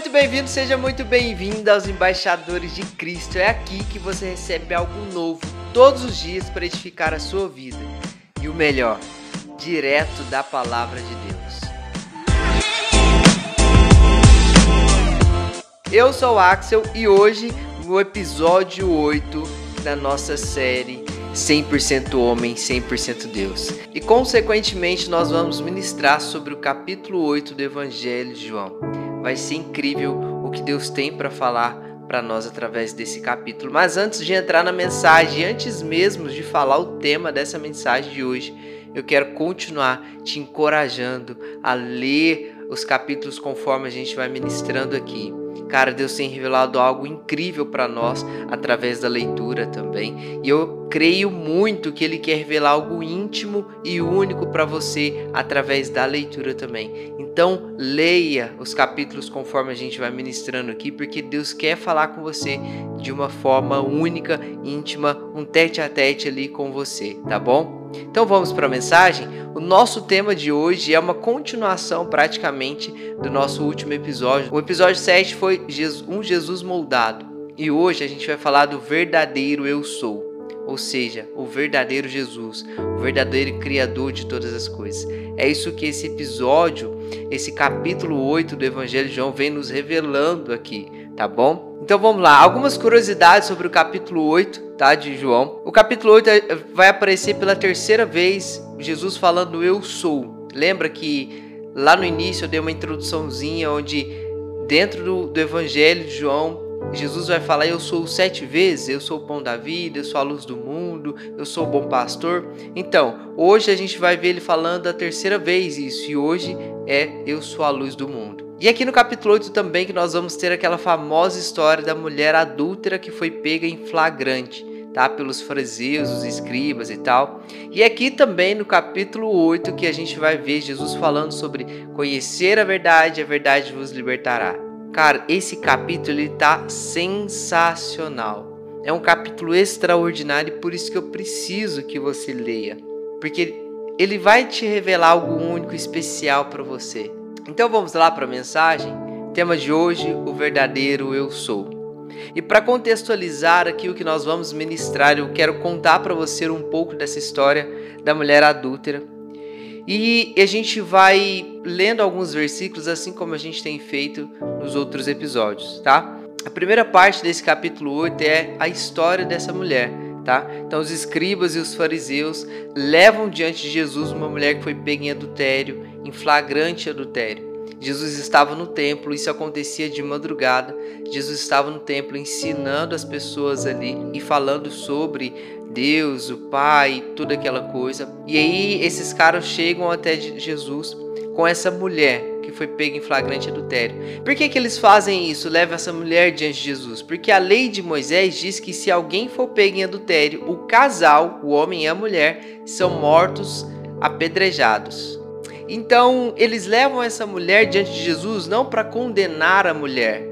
muito bem-vindo, seja muito bem-vindo aos Embaixadores de Cristo. É aqui que você recebe algo novo todos os dias para edificar a sua vida. E o melhor, direto da palavra de Deus. Eu sou o Axel e hoje no episódio 8 da nossa série 100% homem, 100% Deus. E consequentemente nós vamos ministrar sobre o capítulo 8 do Evangelho de João. Vai ser incrível o que Deus tem para falar para nós através desse capítulo. Mas antes de entrar na mensagem, antes mesmo de falar o tema dessa mensagem de hoje, eu quero continuar te encorajando a ler os capítulos conforme a gente vai ministrando aqui. Cara, Deus tem revelado algo incrível para nós através da leitura também. E eu creio muito que Ele quer revelar algo íntimo e único para você através da leitura também. Então, leia os capítulos conforme a gente vai ministrando aqui, porque Deus quer falar com você de uma forma única, íntima, um tete a tete ali com você, tá bom? Então vamos para a mensagem? O nosso tema de hoje é uma continuação praticamente do nosso último episódio. O episódio 7 foi um Jesus moldado. E hoje a gente vai falar do verdadeiro eu sou, ou seja, o verdadeiro Jesus, o verdadeiro criador de todas as coisas. É isso que esse episódio, esse capítulo 8 do Evangelho de João vem nos revelando aqui, tá bom? Então vamos lá, algumas curiosidades sobre o capítulo 8, tá, de João. O capítulo 8 é, vai aparecer pela terceira vez Jesus falando eu sou. Lembra que lá no início eu dei uma introduçãozinha onde dentro do, do evangelho de João Jesus vai falar: Eu sou sete vezes, eu sou o pão da vida, eu sou a luz do mundo, eu sou o bom pastor. Então, hoje a gente vai ver ele falando a terceira vez isso, e hoje é Eu sou a luz do mundo. E aqui no capítulo 8 também que nós vamos ter aquela famosa história da mulher adúltera que foi pega em flagrante, tá? Pelos fariseus, os escribas e tal. E aqui também no capítulo 8 que a gente vai ver Jesus falando sobre conhecer a verdade, a verdade vos libertará. Cara, esse capítulo ele tá sensacional. É um capítulo extraordinário e por isso que eu preciso que você leia, porque ele vai te revelar algo único, especial para você. Então vamos lá para a mensagem. Tema de hoje: o verdadeiro eu sou. E para contextualizar aqui o que nós vamos ministrar, eu quero contar para você um pouco dessa história da mulher adúltera. E a gente vai lendo alguns versículos assim como a gente tem feito nos outros episódios, tá? A primeira parte desse capítulo 8 é a história dessa mulher, tá? Então os escribas e os fariseus levam diante de Jesus uma mulher que foi pega em adultério em flagrante adultério. Jesus estava no templo, isso acontecia de madrugada. Jesus estava no templo ensinando as pessoas ali e falando sobre Deus, o Pai, toda aquela coisa. E aí esses caras chegam até Jesus com essa mulher que foi pega em flagrante adultério. Por que, que eles fazem isso? Levam essa mulher diante de Jesus? Porque a lei de Moisés diz que se alguém for pego em adultério, o casal, o homem e a mulher, são mortos apedrejados. Então, eles levam essa mulher diante de Jesus não para condenar a mulher,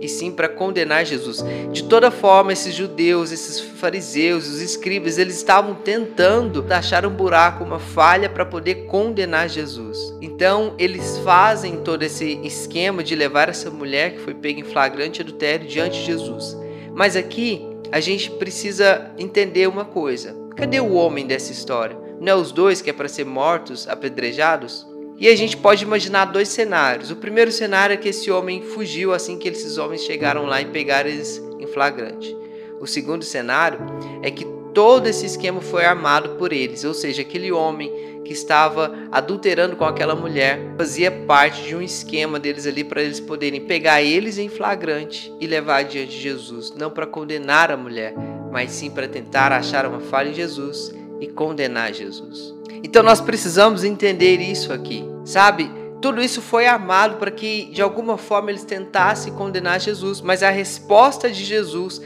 e sim para condenar Jesus. De toda forma, esses judeus, esses fariseus, os escribas, eles estavam tentando achar um buraco, uma falha para poder condenar Jesus. Então, eles fazem todo esse esquema de levar essa mulher que foi pega em flagrante adultério diante de Jesus. Mas aqui a gente precisa entender uma coisa: cadê o homem dessa história? Não é os dois que é para ser mortos, apedrejados? E a gente pode imaginar dois cenários. O primeiro cenário é que esse homem fugiu assim que esses homens chegaram lá e pegaram eles em flagrante. O segundo cenário é que todo esse esquema foi armado por eles, ou seja, aquele homem que estava adulterando com aquela mulher fazia parte de um esquema deles ali para eles poderem pegar eles em flagrante e levar diante de Jesus, não para condenar a mulher, mas sim para tentar achar uma falha em Jesus e condenar Jesus. Então nós precisamos entender isso aqui, sabe? Tudo isso foi armado para que de alguma forma eles tentassem condenar Jesus, mas a resposta de Jesus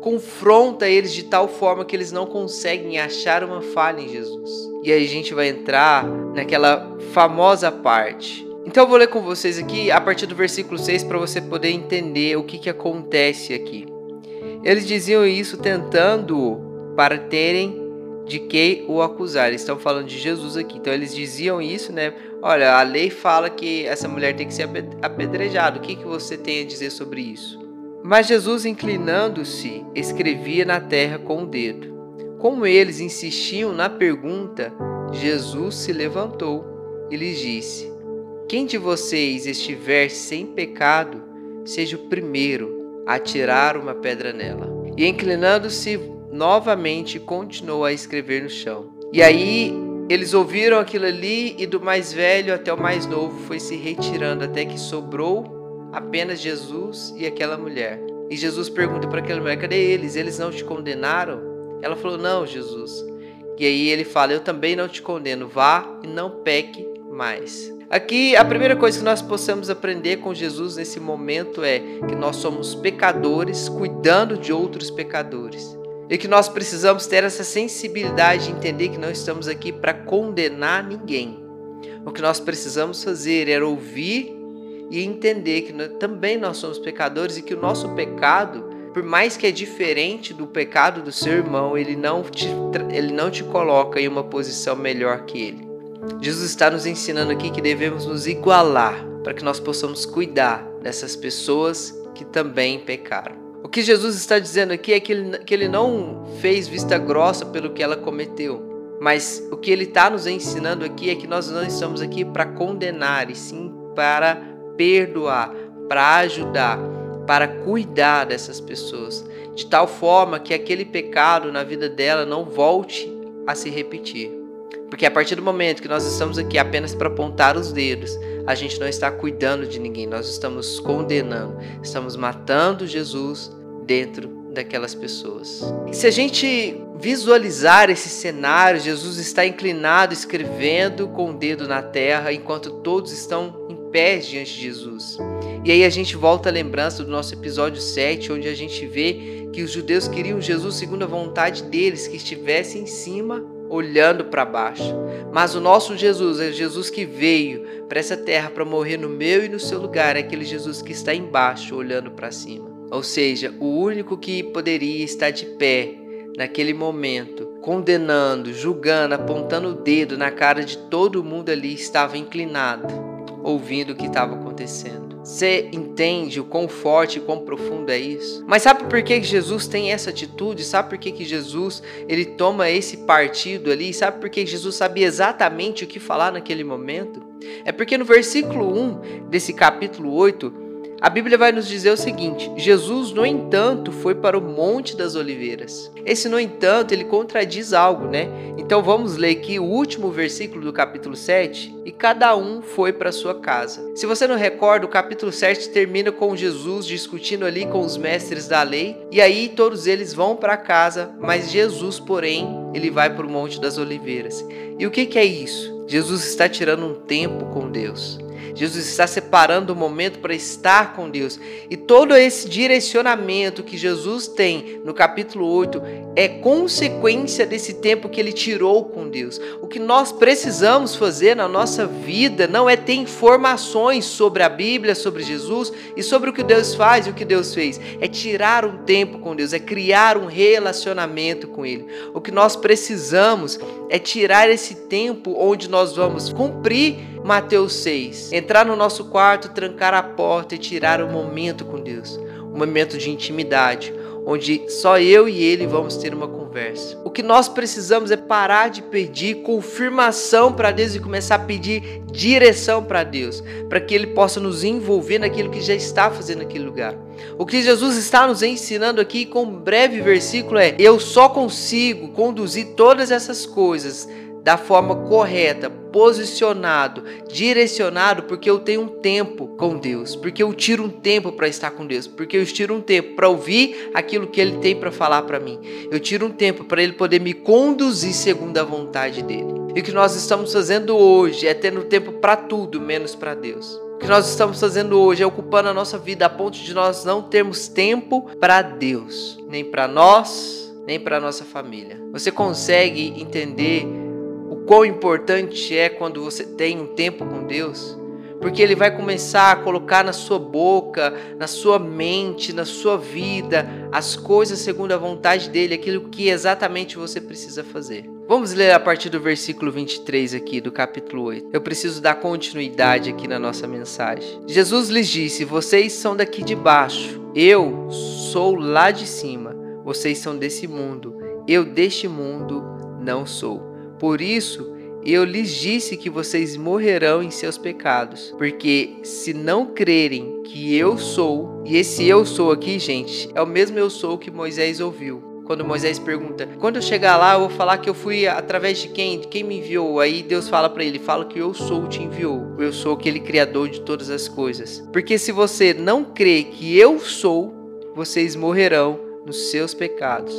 confronta eles de tal forma que eles não conseguem achar uma falha em Jesus. E aí a gente vai entrar naquela famosa parte. Então eu vou ler com vocês aqui a partir do versículo 6 para você poder entender o que, que acontece aqui. Eles diziam isso tentando para terem de que o acusar. Eles estão falando de Jesus aqui. Então eles diziam isso, né? Olha, a lei fala que essa mulher tem que ser apedrejada. O que, que você tem a dizer sobre isso? Mas Jesus, inclinando-se, escrevia na terra com o dedo. Como eles insistiam na pergunta, Jesus se levantou e lhes disse: Quem de vocês estiver sem pecado, seja o primeiro a tirar uma pedra nela. E inclinando-se novamente, continuou a escrever no chão. E aí eles ouviram aquilo ali, e do mais velho até o mais novo foi se retirando, até que sobrou apenas Jesus e aquela mulher. E Jesus pergunta para aquela mulher: cadê eles? Eles não te condenaram? Ela falou: não, Jesus. E aí ele fala: eu também não te condeno, vá e não peque mais. Aqui, a primeira coisa que nós possamos aprender com Jesus nesse momento é que nós somos pecadores cuidando de outros pecadores. E que nós precisamos ter essa sensibilidade de entender que não estamos aqui para condenar ninguém. O que nós precisamos fazer é ouvir e entender que também nós somos pecadores e que o nosso pecado, por mais que é diferente do pecado do seu irmão, ele não te, ele não te coloca em uma posição melhor que ele. Jesus está nos ensinando aqui que devemos nos igualar para que nós possamos cuidar dessas pessoas que também pecaram. Que Jesus está dizendo aqui é que ele, que ele não fez vista grossa pelo que ela cometeu, mas o que ele está nos ensinando aqui é que nós não estamos aqui para condenar, e sim para perdoar, para ajudar, para cuidar dessas pessoas, de tal forma que aquele pecado na vida dela não volte a se repetir. Porque a partir do momento que nós estamos aqui apenas para apontar os dedos, a gente não está cuidando de ninguém, nós estamos condenando, estamos matando Jesus dentro daquelas pessoas. Se a gente visualizar esse cenário, Jesus está inclinado, escrevendo com o dedo na terra, enquanto todos estão em pé diante de Jesus. E aí a gente volta à lembrança do nosso episódio 7, onde a gente vê que os judeus queriam Jesus segundo a vontade deles, que estivesse em cima olhando para baixo. Mas o nosso Jesus é Jesus que veio para essa terra para morrer no meu e no seu lugar, é aquele Jesus que está embaixo olhando para cima. Ou seja, o único que poderia estar de pé naquele momento, condenando, julgando, apontando o dedo na cara de todo mundo ali, estava inclinado, ouvindo o que estava acontecendo. Você entende o quão forte e quão profundo é isso? Mas sabe por que Jesus tem essa atitude? Sabe por que, Jesus ele toma esse partido ali? Sabe por que Jesus sabia exatamente o que falar naquele momento? É porque no versículo 1 desse capítulo 8, a Bíblia vai nos dizer o seguinte: Jesus, no entanto, foi para o Monte das Oliveiras. Esse, no entanto, ele contradiz algo, né? Então vamos ler aqui o último versículo do capítulo 7 e cada um foi para sua casa. Se você não recorda, o capítulo 7 termina com Jesus discutindo ali com os mestres da lei e aí todos eles vão para casa, mas Jesus, porém, ele vai para o Monte das Oliveiras. E o que, que é isso? Jesus está tirando um tempo com Deus. Jesus está separando o momento para estar com Deus. E todo esse direcionamento que Jesus tem no capítulo 8 é consequência desse tempo que ele tirou com Deus. O que nós precisamos fazer na nossa vida não é ter informações sobre a Bíblia, sobre Jesus e sobre o que Deus faz e o que Deus fez. É tirar um tempo com Deus, é criar um relacionamento com Ele. O que nós precisamos é tirar esse tempo onde nós vamos cumprir Mateus 6. Entrar no nosso quarto, trancar a porta e tirar um momento com Deus. Um momento de intimidade, onde só eu e ele vamos ter uma conversa. O que nós precisamos é parar de pedir confirmação para Deus e começar a pedir direção para Deus, para que ele possa nos envolver naquilo que já está fazendo naquele lugar. O que Jesus está nos ensinando aqui com um breve versículo é: eu só consigo conduzir todas essas coisas da forma correta, posicionado, direcionado, porque eu tenho um tempo com Deus, porque eu tiro um tempo para estar com Deus, porque eu tiro um tempo para ouvir aquilo que Ele tem para falar para mim. Eu tiro um tempo para Ele poder me conduzir segundo a vontade dele. E o que nós estamos fazendo hoje é tendo tempo para tudo, menos para Deus. O que nós estamos fazendo hoje é ocupando a nossa vida a ponto de nós não termos tempo para Deus, nem para nós, nem para nossa família. Você consegue entender quão importante é quando você tem um tempo com Deus, porque Ele vai começar a colocar na sua boca, na sua mente, na sua vida, as coisas segundo a vontade dele, aquilo que exatamente você precisa fazer. Vamos ler a partir do versículo 23 aqui do capítulo 8. Eu preciso dar continuidade aqui na nossa mensagem. Jesus lhes disse: Vocês são daqui de baixo, eu sou lá de cima. Vocês são desse mundo, eu deste mundo não sou. Por isso, eu lhes disse que vocês morrerão em seus pecados, porque se não crerem que eu sou, e esse eu sou aqui, gente, é o mesmo eu sou que Moisés ouviu quando Moisés pergunta: "Quando eu chegar lá, eu vou falar que eu fui através de quem? De quem me enviou?" Aí Deus fala para ele: "Fala que eu sou te enviou. Eu sou aquele criador de todas as coisas." Porque se você não crê que eu sou, vocês morrerão nos seus pecados.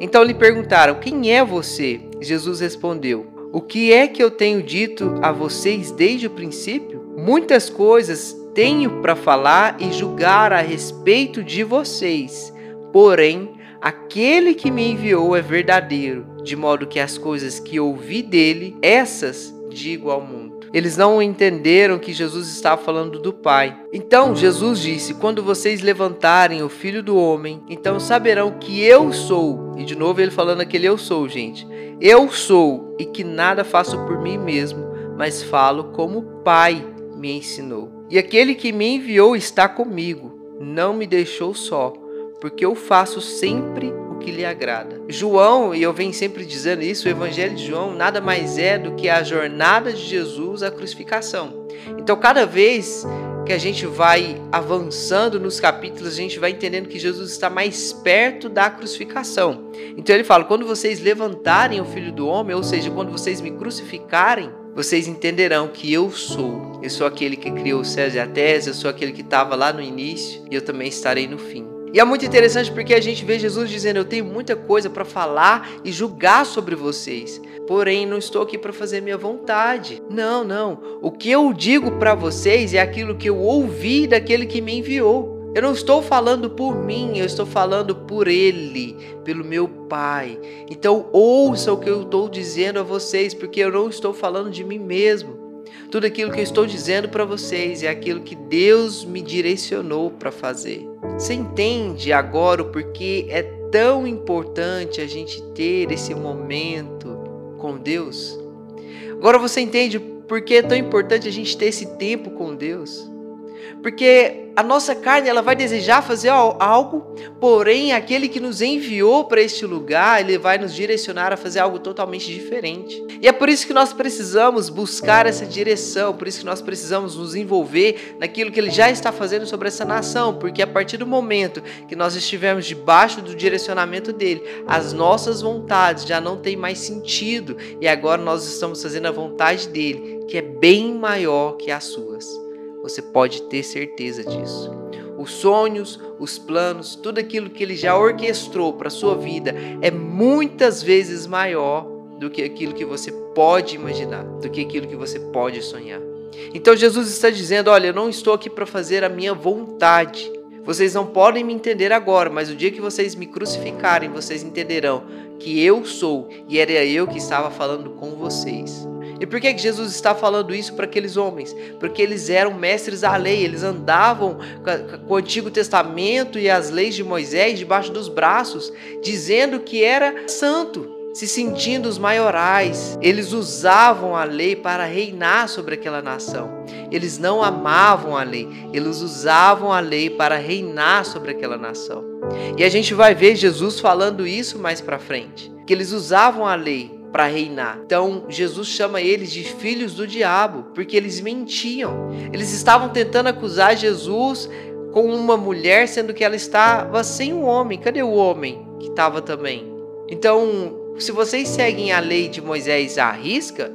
Então lhe perguntaram: "Quem é você?" Jesus respondeu: "O que é que eu tenho dito a vocês desde o princípio? Muitas coisas tenho para falar e julgar a respeito de vocês. Porém, Aquele que me enviou é verdadeiro, de modo que as coisas que ouvi dele, essas digo ao mundo. Eles não entenderam que Jesus estava falando do Pai. Então Jesus disse: Quando vocês levantarem o Filho do Homem, então saberão que eu sou. E de novo ele falando aquele eu sou, gente. Eu sou e que nada faço por mim mesmo, mas falo como o Pai me ensinou. E aquele que me enviou está comigo, não me deixou só porque eu faço sempre o que lhe agrada. João, e eu venho sempre dizendo isso, o Evangelho de João nada mais é do que a jornada de Jesus à crucificação. Então, cada vez que a gente vai avançando nos capítulos, a gente vai entendendo que Jesus está mais perto da crucificação. Então ele fala: quando vocês levantarem o Filho do Homem, ou seja, quando vocês me crucificarem, vocês entenderão que eu sou. Eu sou aquele que criou o céu e a terra, eu sou aquele que estava lá no início e eu também estarei no fim. E é muito interessante porque a gente vê Jesus dizendo: Eu tenho muita coisa para falar e julgar sobre vocês, porém não estou aqui para fazer minha vontade. Não, não. O que eu digo para vocês é aquilo que eu ouvi daquele que me enviou. Eu não estou falando por mim, eu estou falando por Ele, pelo meu Pai. Então ouça o que eu estou dizendo a vocês, porque eu não estou falando de mim mesmo. Tudo aquilo que eu estou dizendo para vocês é aquilo que Deus me direcionou para fazer. Você entende agora o porquê é tão importante a gente ter esse momento com Deus? Agora você entende por que é tão importante a gente ter esse tempo com Deus? Porque a nossa carne ela vai desejar fazer algo, porém aquele que nos enviou para este lugar, ele vai nos direcionar a fazer algo totalmente diferente. E é por isso que nós precisamos buscar essa direção, por isso que nós precisamos nos envolver naquilo que ele já está fazendo sobre essa nação, porque a partir do momento que nós estivermos debaixo do direcionamento dele, as nossas vontades já não têm mais sentido e agora nós estamos fazendo a vontade dele, que é bem maior que as suas. Você pode ter certeza disso. Os sonhos, os planos, tudo aquilo que ele já orquestrou para sua vida é muitas vezes maior do que aquilo que você pode imaginar, do que aquilo que você pode sonhar. Então Jesus está dizendo: Olha, eu não estou aqui para fazer a minha vontade. Vocês não podem me entender agora, mas o dia que vocês me crucificarem, vocês entenderão que eu sou e era eu que estava falando com vocês. E por que Jesus está falando isso para aqueles homens? Porque eles eram mestres da lei, eles andavam com o Antigo Testamento e as leis de Moisés debaixo dos braços, dizendo que era santo, se sentindo os maiorais. Eles usavam a lei para reinar sobre aquela nação. Eles não amavam a lei, eles usavam a lei para reinar sobre aquela nação. E a gente vai ver Jesus falando isso mais para frente, que eles usavam a lei para reinar. Então Jesus chama eles de filhos do diabo, porque eles mentiam. Eles estavam tentando acusar Jesus com uma mulher, sendo que ela estava sem um homem. Cadê o homem que estava também? Então, se vocês seguem a lei de Moisés à risca,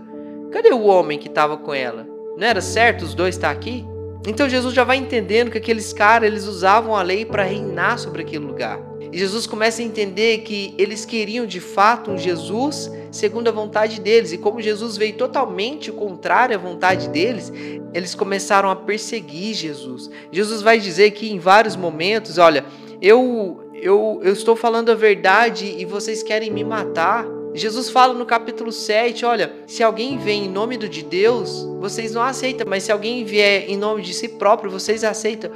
cadê o homem que estava com ela? Não era certo os dois estar aqui? Então Jesus já vai entendendo que aqueles caras eles usavam a lei para reinar sobre aquele lugar. E Jesus começa a entender que eles queriam de fato um Jesus segundo a vontade deles. E como Jesus veio totalmente contrário à vontade deles, eles começaram a perseguir Jesus. Jesus vai dizer que em vários momentos, olha, eu eu, eu estou falando a verdade e vocês querem me matar. Jesus fala no capítulo 7, olha, se alguém vem em nome de Deus, vocês não aceitam, mas se alguém vier em nome de si próprio, vocês aceitam.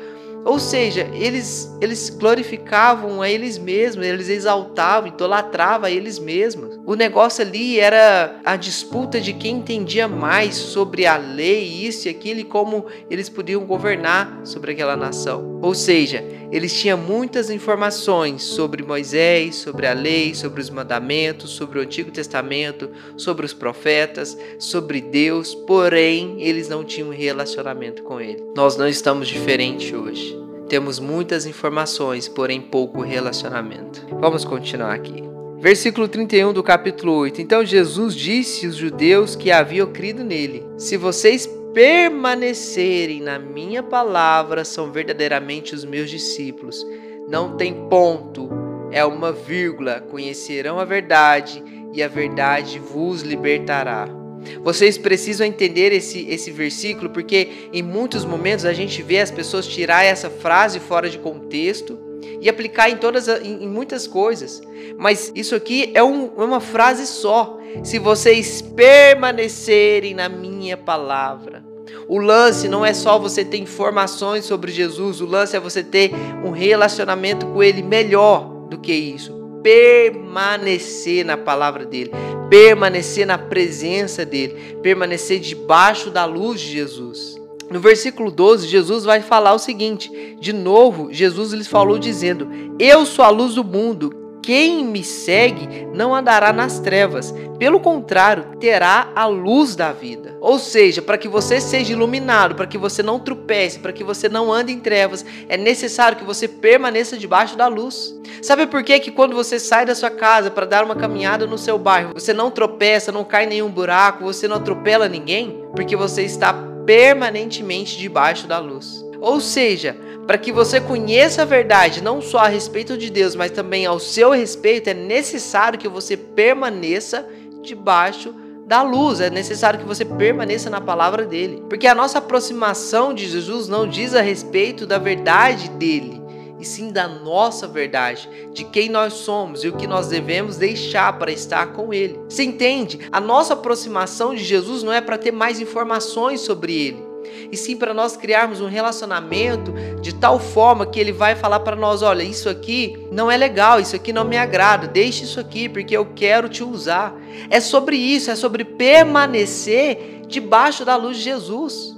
Ou seja, eles, eles glorificavam a eles mesmos, eles exaltavam, idolatravam a eles mesmos. O negócio ali era a disputa de quem entendia mais sobre a lei, isso e aquilo, e como eles podiam governar sobre aquela nação. Ou seja, eles tinham muitas informações sobre Moisés, sobre a lei, sobre os mandamentos, sobre o Antigo Testamento, sobre os profetas, sobre Deus, porém eles não tinham relacionamento com ele. Nós não estamos diferentes hoje. Temos muitas informações, porém pouco relacionamento. Vamos continuar aqui. Versículo 31 do capítulo 8. Então Jesus disse aos judeus que haviam crido nele: Se vocês permanecerem na minha palavra, são verdadeiramente os meus discípulos. Não tem ponto, é uma vírgula. Conhecerão a verdade e a verdade vos libertará. Vocês precisam entender esse, esse versículo porque em muitos momentos a gente vê as pessoas tirar essa frase fora de contexto e aplicar em todas em, muitas coisas. Mas isso aqui é, um, é uma frase só. Se vocês permanecerem na minha palavra. O lance não é só você ter informações sobre Jesus, o lance é você ter um relacionamento com Ele melhor do que isso. Permanecer na palavra dele, permanecer na presença dele, permanecer debaixo da luz de Jesus. No versículo 12, Jesus vai falar o seguinte: de novo, Jesus lhes falou dizendo: Eu sou a luz do mundo. Quem me segue não andará nas trevas, pelo contrário, terá a luz da vida. Ou seja, para que você seja iluminado, para que você não tropece, para que você não ande em trevas, é necessário que você permaneça debaixo da luz. Sabe por que que quando você sai da sua casa para dar uma caminhada no seu bairro, você não tropeça, não cai em nenhum buraco, você não atropela ninguém? Porque você está permanentemente debaixo da luz. Ou seja, para que você conheça a verdade, não só a respeito de Deus, mas também ao seu respeito, é necessário que você permaneça debaixo da luz, é necessário que você permaneça na palavra dele. Porque a nossa aproximação de Jesus não diz a respeito da verdade dele, e sim da nossa verdade, de quem nós somos e o que nós devemos deixar para estar com ele. Você entende? A nossa aproximação de Jesus não é para ter mais informações sobre ele e sim para nós criarmos um relacionamento de tal forma que ele vai falar para nós: olha, isso aqui não é legal, isso aqui não me agrada, deixe isso aqui porque eu quero te usar. É sobre isso, é sobre permanecer debaixo da luz de Jesus.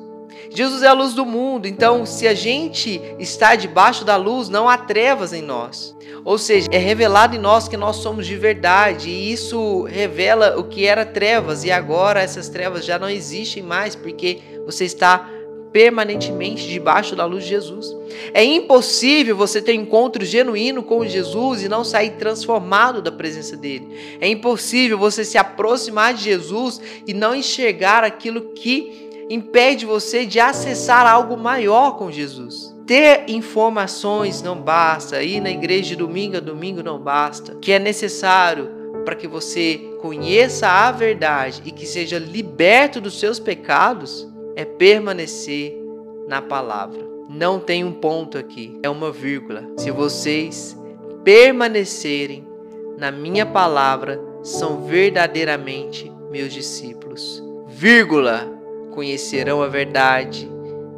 Jesus é a luz do mundo, então se a gente está debaixo da luz, não há trevas em nós. Ou seja, é revelado em nós que nós somos de verdade, e isso revela o que era trevas, e agora essas trevas já não existem mais, porque você está permanentemente debaixo da luz de Jesus. É impossível você ter encontro genuíno com Jesus e não sair transformado da presença dele. É impossível você se aproximar de Jesus e não enxergar aquilo que impede você de acessar algo maior com Jesus. Ter informações não basta, ir na igreja de domingo a domingo não basta. Que é necessário para que você conheça a verdade e que seja liberto dos seus pecados é permanecer na palavra. Não tem um ponto aqui, é uma vírgula. Se vocês permanecerem na minha palavra, são verdadeiramente meus discípulos. Vírgula, conhecerão a verdade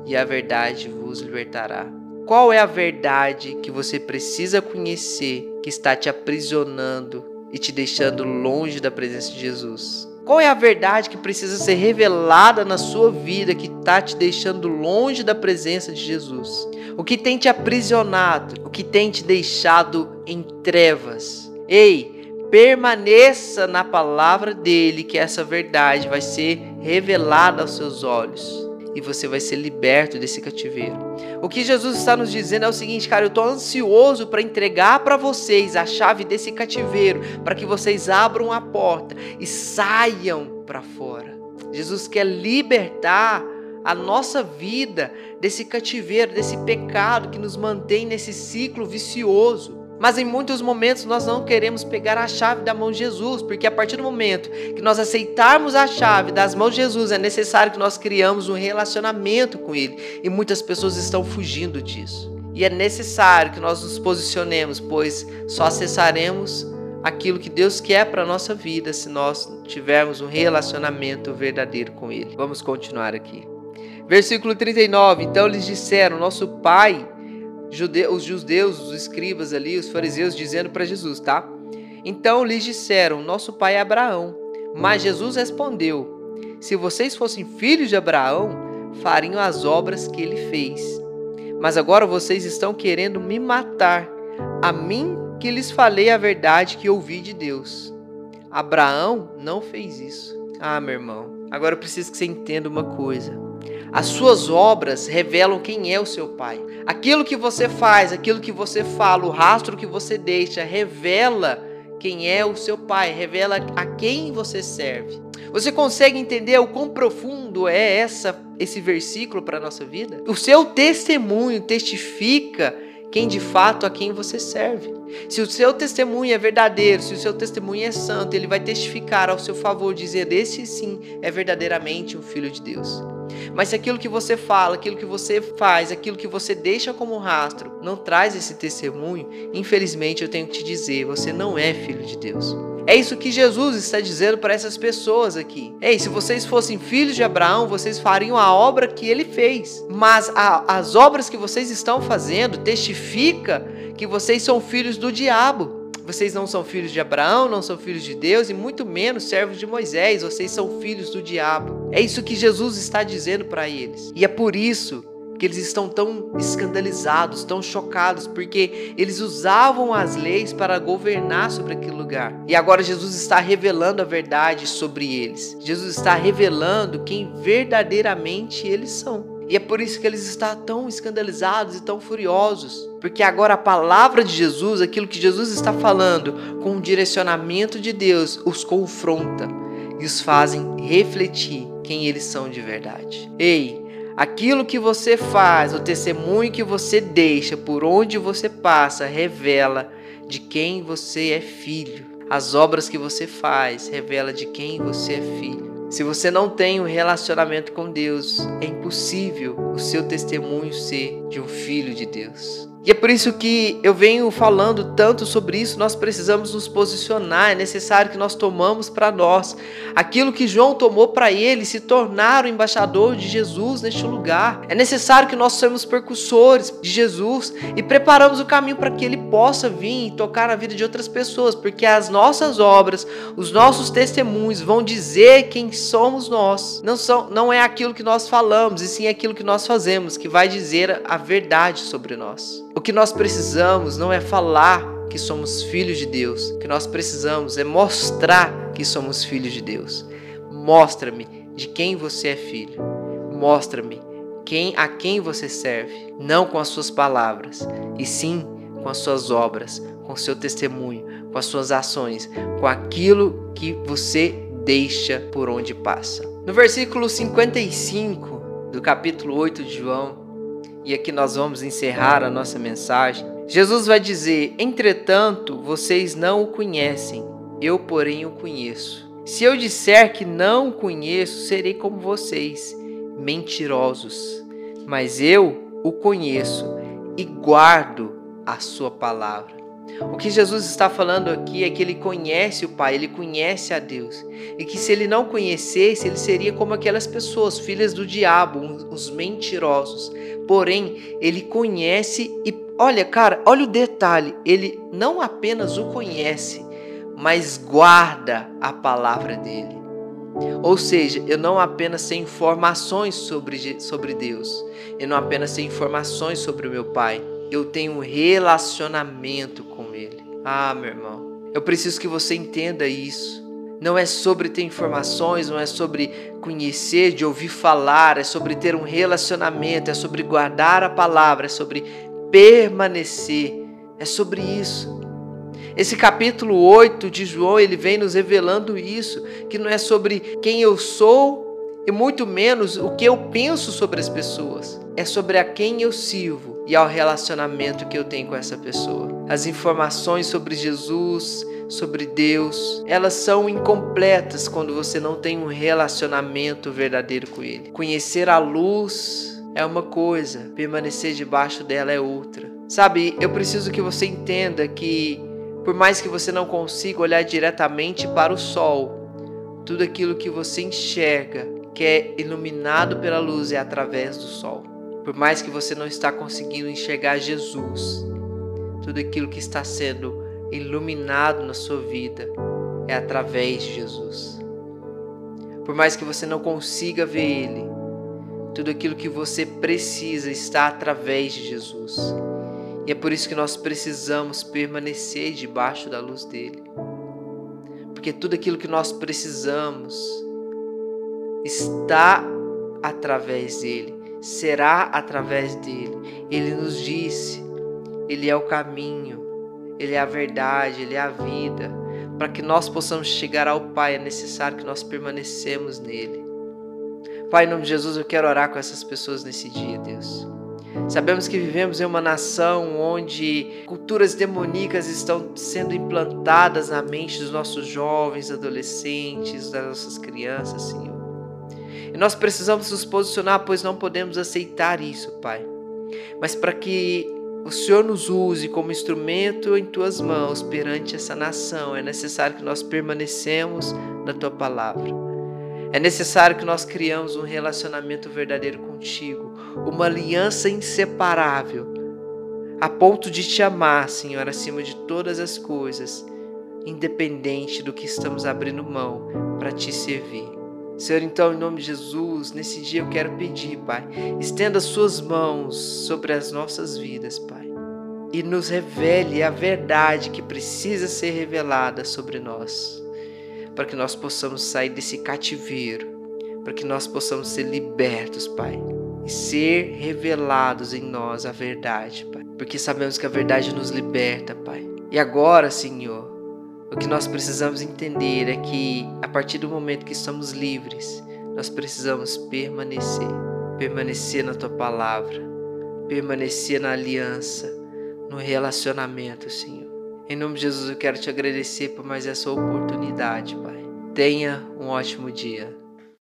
e a verdade vos libertará. Qual é a verdade que você precisa conhecer que está te aprisionando e te deixando longe da presença de Jesus? Qual é a verdade que precisa ser revelada na sua vida que está te deixando longe da presença de Jesus? O que tem te aprisionado? O que tem te deixado em trevas? Ei, permaneça na palavra dele, que essa verdade vai ser revelada aos seus olhos e você vai ser liberto desse cativeiro. O que Jesus está nos dizendo é o seguinte, cara, eu estou ansioso para entregar para vocês a chave desse cativeiro, para que vocês abram a porta e saiam para fora. Jesus quer libertar a nossa vida desse cativeiro, desse pecado que nos mantém nesse ciclo vicioso. Mas em muitos momentos nós não queremos pegar a chave da mão de Jesus, porque a partir do momento que nós aceitarmos a chave das mãos de Jesus, é necessário que nós criamos um relacionamento com Ele. E muitas pessoas estão fugindo disso. E é necessário que nós nos posicionemos, pois só acessaremos aquilo que Deus quer para a nossa vida se nós tivermos um relacionamento verdadeiro com Ele. Vamos continuar aqui. Versículo 39. Então lhes disseram: Nosso pai os judeus, os escribas ali, os fariseus dizendo para Jesus, tá? Então lhes disseram: Nosso pai é Abraão. Mas Jesus respondeu: Se vocês fossem filhos de Abraão, fariam as obras que ele fez. Mas agora vocês estão querendo me matar, a mim que lhes falei a verdade que ouvi de Deus. Abraão não fez isso. Ah, meu irmão, agora eu preciso que você entenda uma coisa. As suas obras revelam quem é o seu pai. Aquilo que você faz, aquilo que você fala, o rastro que você deixa, revela quem é o seu pai, revela a quem você serve. Você consegue entender o quão profundo é essa esse versículo para a nossa vida? O seu testemunho testifica quem de fato a quem você serve. Se o seu testemunho é verdadeiro, se o seu testemunho é santo, ele vai testificar ao seu favor, dizer: Esse sim é verdadeiramente um filho de Deus. Mas se aquilo que você fala, aquilo que você faz, aquilo que você deixa como rastro, não traz esse testemunho, infelizmente eu tenho que te dizer: você não é filho de Deus. É isso que Jesus está dizendo para essas pessoas aqui. Ei, se vocês fossem filhos de Abraão, vocês fariam a obra que ele fez. Mas a, as obras que vocês estão fazendo testifica que vocês são filhos do diabo. Vocês não são filhos de Abraão, não são filhos de Deus e muito menos servos de Moisés. Vocês são filhos do diabo. É isso que Jesus está dizendo para eles. E é por isso que eles estão tão escandalizados, tão chocados, porque eles usavam as leis para governar sobre aquele lugar. E agora Jesus está revelando a verdade sobre eles. Jesus está revelando quem verdadeiramente eles são. E é por isso que eles estão tão escandalizados e tão furiosos. Porque agora a palavra de Jesus, aquilo que Jesus está falando, com o direcionamento de Deus, os confronta e os fazem refletir quem eles são de verdade. Ei, Aquilo que você faz, o testemunho que você deixa, por onde você passa, revela de quem você é filho. As obras que você faz revela de quem você é filho. Se você não tem um relacionamento com Deus, é impossível o seu testemunho ser de um filho de Deus. E é por isso que eu venho falando tanto sobre isso. Nós precisamos nos posicionar. É necessário que nós tomamos para nós aquilo que João tomou para ele, se tornar o embaixador de Jesus neste lugar. É necessário que nós sejamos percussores de Jesus e preparamos o caminho para que ele possa vir e tocar na vida de outras pessoas, porque as nossas obras, os nossos testemunhos vão dizer quem somos nós. Não são, não é aquilo que nós falamos, e sim aquilo que nós fazemos que vai dizer a verdade sobre nós. O que nós precisamos não é falar que somos filhos de Deus. O que nós precisamos é mostrar que somos filhos de Deus. Mostra-me de quem você é filho. Mostra-me quem a quem você serve, não com as suas palavras, e sim com as suas obras, com o seu testemunho, com as suas ações, com aquilo que você deixa por onde passa. No versículo 55 do capítulo 8 de João, e aqui nós vamos encerrar a nossa mensagem. Jesus vai dizer: Entretanto, vocês não o conhecem, eu, porém, o conheço. Se eu disser que não o conheço, serei como vocês, mentirosos. Mas eu o conheço e guardo a sua palavra. O que Jesus está falando aqui é que ele conhece o Pai, ele conhece a Deus. E que se ele não conhecesse, ele seria como aquelas pessoas, filhas do diabo, os mentirosos. Porém, ele conhece e olha, cara, olha o detalhe, ele não apenas o conhece, mas guarda a palavra dele. Ou seja, eu não apenas sei informações sobre, sobre Deus, eu não apenas sei informações sobre o meu Pai, eu tenho um relacionamento com Ele. Ah, meu irmão, eu preciso que você entenda isso. Não é sobre ter informações, não é sobre conhecer, de ouvir falar, é sobre ter um relacionamento, é sobre guardar a palavra, é sobre permanecer. É sobre isso. Esse capítulo 8 de João, ele vem nos revelando isso, que não é sobre quem eu sou e muito menos o que eu penso sobre as pessoas. É sobre a quem eu sirvo e ao relacionamento que eu tenho com essa pessoa. As informações sobre Jesus, sobre Deus, elas são incompletas quando você não tem um relacionamento verdadeiro com Ele. Conhecer a luz é uma coisa, permanecer debaixo dela é outra. Sabe, eu preciso que você entenda que, por mais que você não consiga olhar diretamente para o sol, tudo aquilo que você enxerga, que é iluminado pela luz, é através do sol. Por mais que você não está conseguindo enxergar Jesus, tudo aquilo que está sendo iluminado na sua vida é através de Jesus. Por mais que você não consiga ver Ele, tudo aquilo que você precisa está através de Jesus. E é por isso que nós precisamos permanecer debaixo da luz dele. Porque tudo aquilo que nós precisamos está através dele, será através dele. Ele nos disse: Ele é o caminho, Ele é a verdade, Ele é a vida. Para que nós possamos chegar ao Pai, é necessário que nós permanecemos nele. Pai, em nome de Jesus, eu quero orar com essas pessoas nesse dia, Deus. Sabemos que vivemos em uma nação onde culturas demoníacas estão sendo implantadas na mente dos nossos jovens, adolescentes, das nossas crianças, Senhor. E nós precisamos nos posicionar, pois não podemos aceitar isso, Pai. Mas para que o Senhor nos use como instrumento em tuas mãos perante essa nação, é necessário que nós permanecemos na tua palavra. É necessário que nós criamos um relacionamento verdadeiro contigo, uma aliança inseparável, a ponto de te amar, Senhor, acima de todas as coisas, independente do que estamos abrindo mão para te servir. Senhor, então, em nome de Jesus, nesse dia eu quero pedir, Pai, estenda suas mãos sobre as nossas vidas, Pai, e nos revele a verdade que precisa ser revelada sobre nós, para que nós possamos sair desse cativeiro, para que nós possamos ser libertos, Pai, e ser revelados em nós a verdade, Pai, porque sabemos que a verdade nos liberta, Pai. E agora, Senhor, o que nós precisamos entender é que a partir do momento que estamos livres, nós precisamos permanecer, permanecer na tua palavra, permanecer na aliança, no relacionamento, Senhor. Em nome de Jesus, eu quero te agradecer por mais essa oportunidade, Pai. Tenha um ótimo dia.